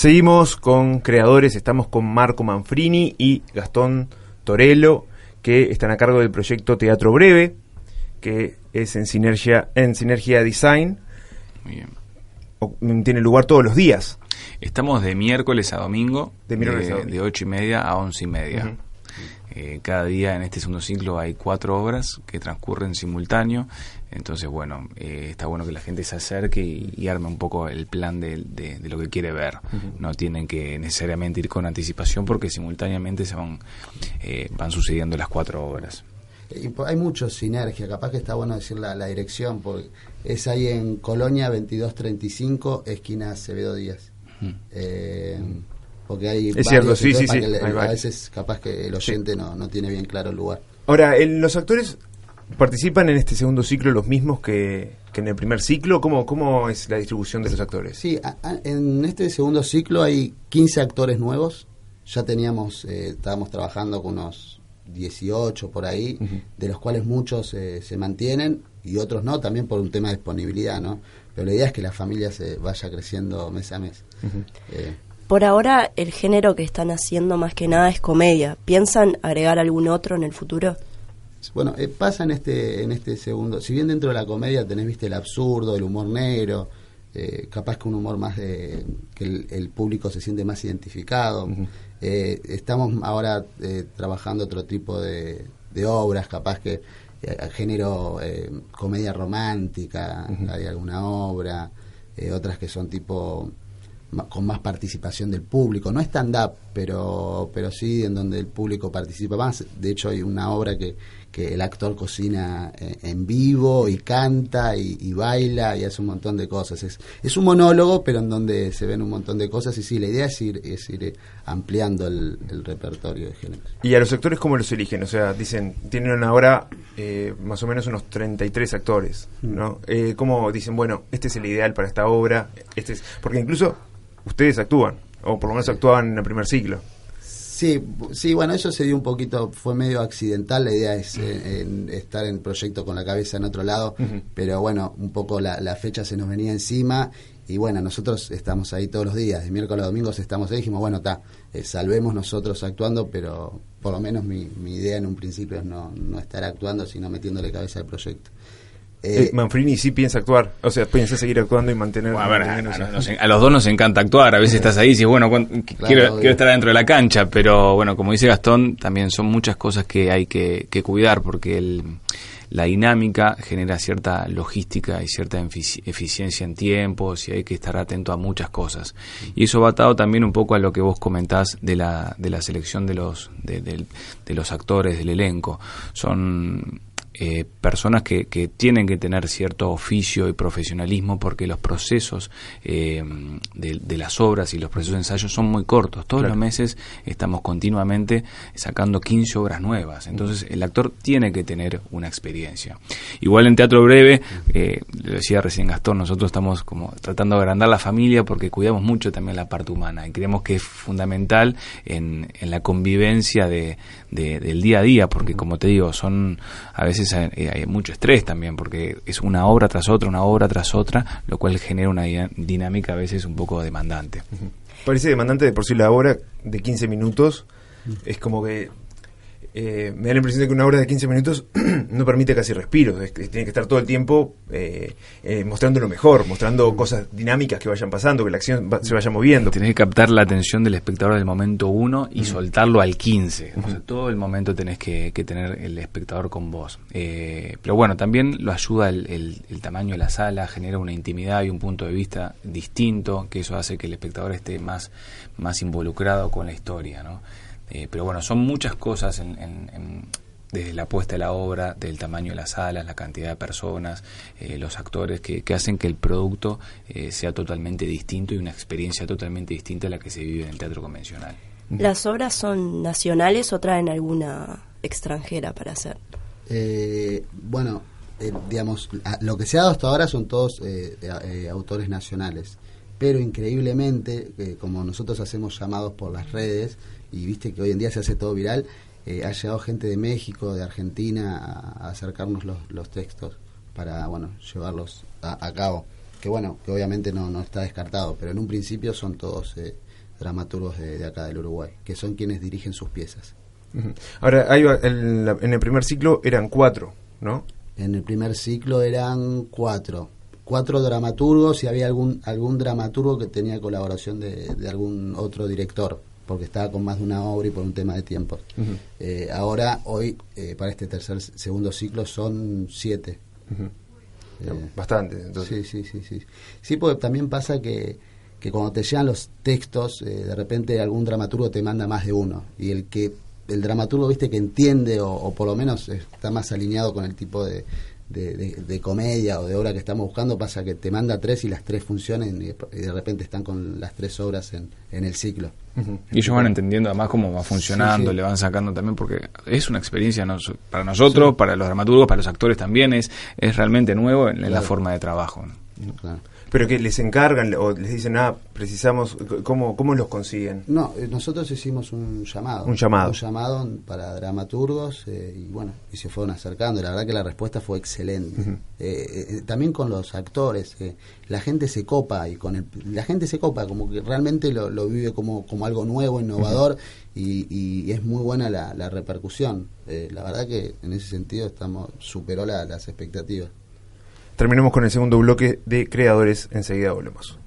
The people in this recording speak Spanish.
Seguimos con creadores, estamos con Marco Manfrini y Gastón Torello, que están a cargo del proyecto Teatro Breve, que es en Sinergia, en Sinergia Design. tiene lugar todos los días. Estamos de miércoles a domingo, de, de, 8 y media a 11 y media. Eh, cada día en este segundo ciclo hay cuatro obras que transcurren simultáneo. Entonces, bueno, eh, está bueno que la gente se acerque y, arme un poco el plan de, lo que quiere ver. No tienen que necesariamente ir con anticipación porque simultáneamente se van, eh, van sucediendo las cuatro obras. hay mucho sinergia, capaz que está bueno decir la, dirección, porque es ahí en Colonia 2235, esquina Acevedo Díaz. Eh, porque hay es cierto, sí, sí, sí. a veces capaz que el oyente no, no tiene bien claro el lugar. Ahora, los actores participan en este segundo ciclo los mismos que, en el primer ciclo. ¿Cómo, ¿Cómo es la distribución de los actores? Sí, en este segundo ciclo hay 15 actores nuevos. Ya teníamos, eh, estábamos trabajando con unos 18 por ahí, de los cuales muchos eh, se mantienen y otros no, también por un tema de disponibilidad, ¿no? Pero la idea es que la familia se vaya creciendo mes a mes. Por ahora, el género que están haciendo más que nada es comedia. ¿Piensan agregar algún otro en el futuro? Bueno, eh, pasa en este, en este segundo. Si bien dentro de la comedia tenés, viste, el absurdo, el humor negro, eh, capaz que un humor más de, que el, público se siente más identificado. Eh, estamos ahora trabajando otro tipo de, obras, capaz que género comedia romántica, hay alguna obra, otras que son tipo con más participación del público, no stand-up, pero, pero sí en donde el público participa más. De hecho, hay una obra que, que el actor cocina eh, en vivo y canta y, baila y hace un montón de cosas. Es, es un monólogo, pero en donde se ven un montón de cosas y sí, la idea es ir, es ir ampliando el, repertorio de géneros. ¿Y a los actores cómo los eligen? O sea, dicen, tienen una hora eh, más o menos unos 33 actores, ¿no? Mm. Eh, ¿Cómo dicen, bueno, este es el ideal para esta obra? este es Porque incluso ustedes actúan, o por lo menos actuaban en el primer ciclo. Sí, sí, bueno, eso se dio un poquito, fue medio accidental, la idea es eh, estar en el proyecto con la cabeza en otro lado, pero bueno, un poco la, fecha se nos venía encima y bueno, nosotros estamos ahí todos los días, de miércoles a domingos estamos ahí, dijimos, bueno, está, eh, salvemos nosotros actuando, pero por lo menos mi, mi idea en un principio es no, no estar actuando, sino metiéndole cabeza al proyecto. Eh, eh, Manfrini sí piensa actuar, o sea, piensa seguir actuando y mantener. a, los dos nos encanta actuar, a veces estás ahí y dices, bueno, quiero, quiero, estar dentro de la cancha, pero bueno, como dice Gastón, también son muchas cosas que hay que, cuidar porque el, la dinámica genera cierta logística y cierta eficiencia en tiempos y hay que estar atento a muchas cosas. Y eso va atado también un poco a lo que vos comentás de la, de la selección de los, de los actores, del elenco. Son eh, personas que, que, tienen que tener cierto oficio y profesionalismo porque los procesos eh, de, las obras y los procesos de ensayo son muy cortos. Todos los meses estamos continuamente sacando 15 obras nuevas. Entonces el actor tiene que tener una experiencia. Igual en teatro breve, eh, lo decía recién Gastón, nosotros estamos como tratando de agrandar la familia porque cuidamos mucho también la parte humana y creemos que es fundamental en, en la convivencia de, del día a día porque como te digo, son a veces eh, hay, mucho estrés también, porque es una obra tras otra, una obra tras otra, lo cual genera una dinámica a veces un poco demandante. Parece demandante de por sí la obra de 15 minutos, es como que eh, me da la impresión de que una hora de 15 minutos no permite casi respiros. tiene que estar todo el tiempo eh, eh, mostrando lo mejor, mostrando cosas dinámicas que vayan pasando, que la acción se vaya moviendo. Tenés que captar la atención del espectador del momento 1 y soltarlo al 15. todo el momento tenés que, tener el espectador con vos. pero bueno, también lo ayuda el, el, tamaño de la sala, genera una intimidad y un punto de vista distinto, que eso hace que el espectador esté más, más involucrado con la historia. ¿no? Eh, pero bueno, son muchas cosas desde la puesta de la obra, del tamaño de las salas, la cantidad de personas, eh, los actores, que, hacen que el producto eh, sea totalmente distinto y una experiencia totalmente distinta a la que se vive en el teatro convencional. ¿Las obras son nacionales o traen alguna extranjera para hacer? bueno, digamos, lo que se ha dado hasta ahora son todos autores nacionales, pero increíblemente, como nosotros hacemos llamados por las redes, y viste que hoy en día se hace todo viral, eh, ha llegado gente de México, de Argentina a, acercarnos los, los, textos para bueno llevarlos a, cabo. que bueno, que obviamente no, no está descartado, pero en un principio son todos eh, dramaturgos de, acá del Uruguay, que son quienes dirigen sus piezas. Ahora, hay, en, en el primer ciclo eran cuatro, ¿no? En el primer ciclo eran cuatro cuatro dramaturgos y había algún algún dramaturgo que tenía colaboración de, algún otro director porque estaba con más de una obra y por un tema de tiempo. Eh, ahora, hoy, eh, para este tercer, segundo ciclo, son siete. Eh, Bastante, entonces. Sí, sí, sí, sí. Sí, porque también pasa que, que cuando te llegan los textos, de repente algún dramaturgo te manda más de uno. Y el que el dramaturgo, viste, que entiende o por lo menos está más alineado con el tipo de, de, comedia o de obra que estamos buscando pasa que te manda tres y las tres funcionen y, de repente están con las tres obras en, en el ciclo. Y ellos van entendiendo además cómo va funcionando, le van sacando también, porque es una experiencia para nosotros, para los dramaturgos, para los actores también, es, es realmente nuevo en, la forma de trabajo. Claro. Pero que les encargan o les dicen, ah, precisamos, ¿cómo, cómo los consiguen? No, eh, nosotros hicimos un llamado. Un llamado. Un llamado para dramaturgos eh, y bueno, y se fueron acercando. La verdad que la respuesta fue excelente. Eh, también con los actores, la gente se copa y con el, la gente se copa, como que realmente lo, lo vive como, como algo nuevo, innovador y, y, es muy buena la, la repercusión. la verdad que en ese sentido estamos superó las expectativas. Terminemos con el segundo bloque de creadores, enseguida volvemos.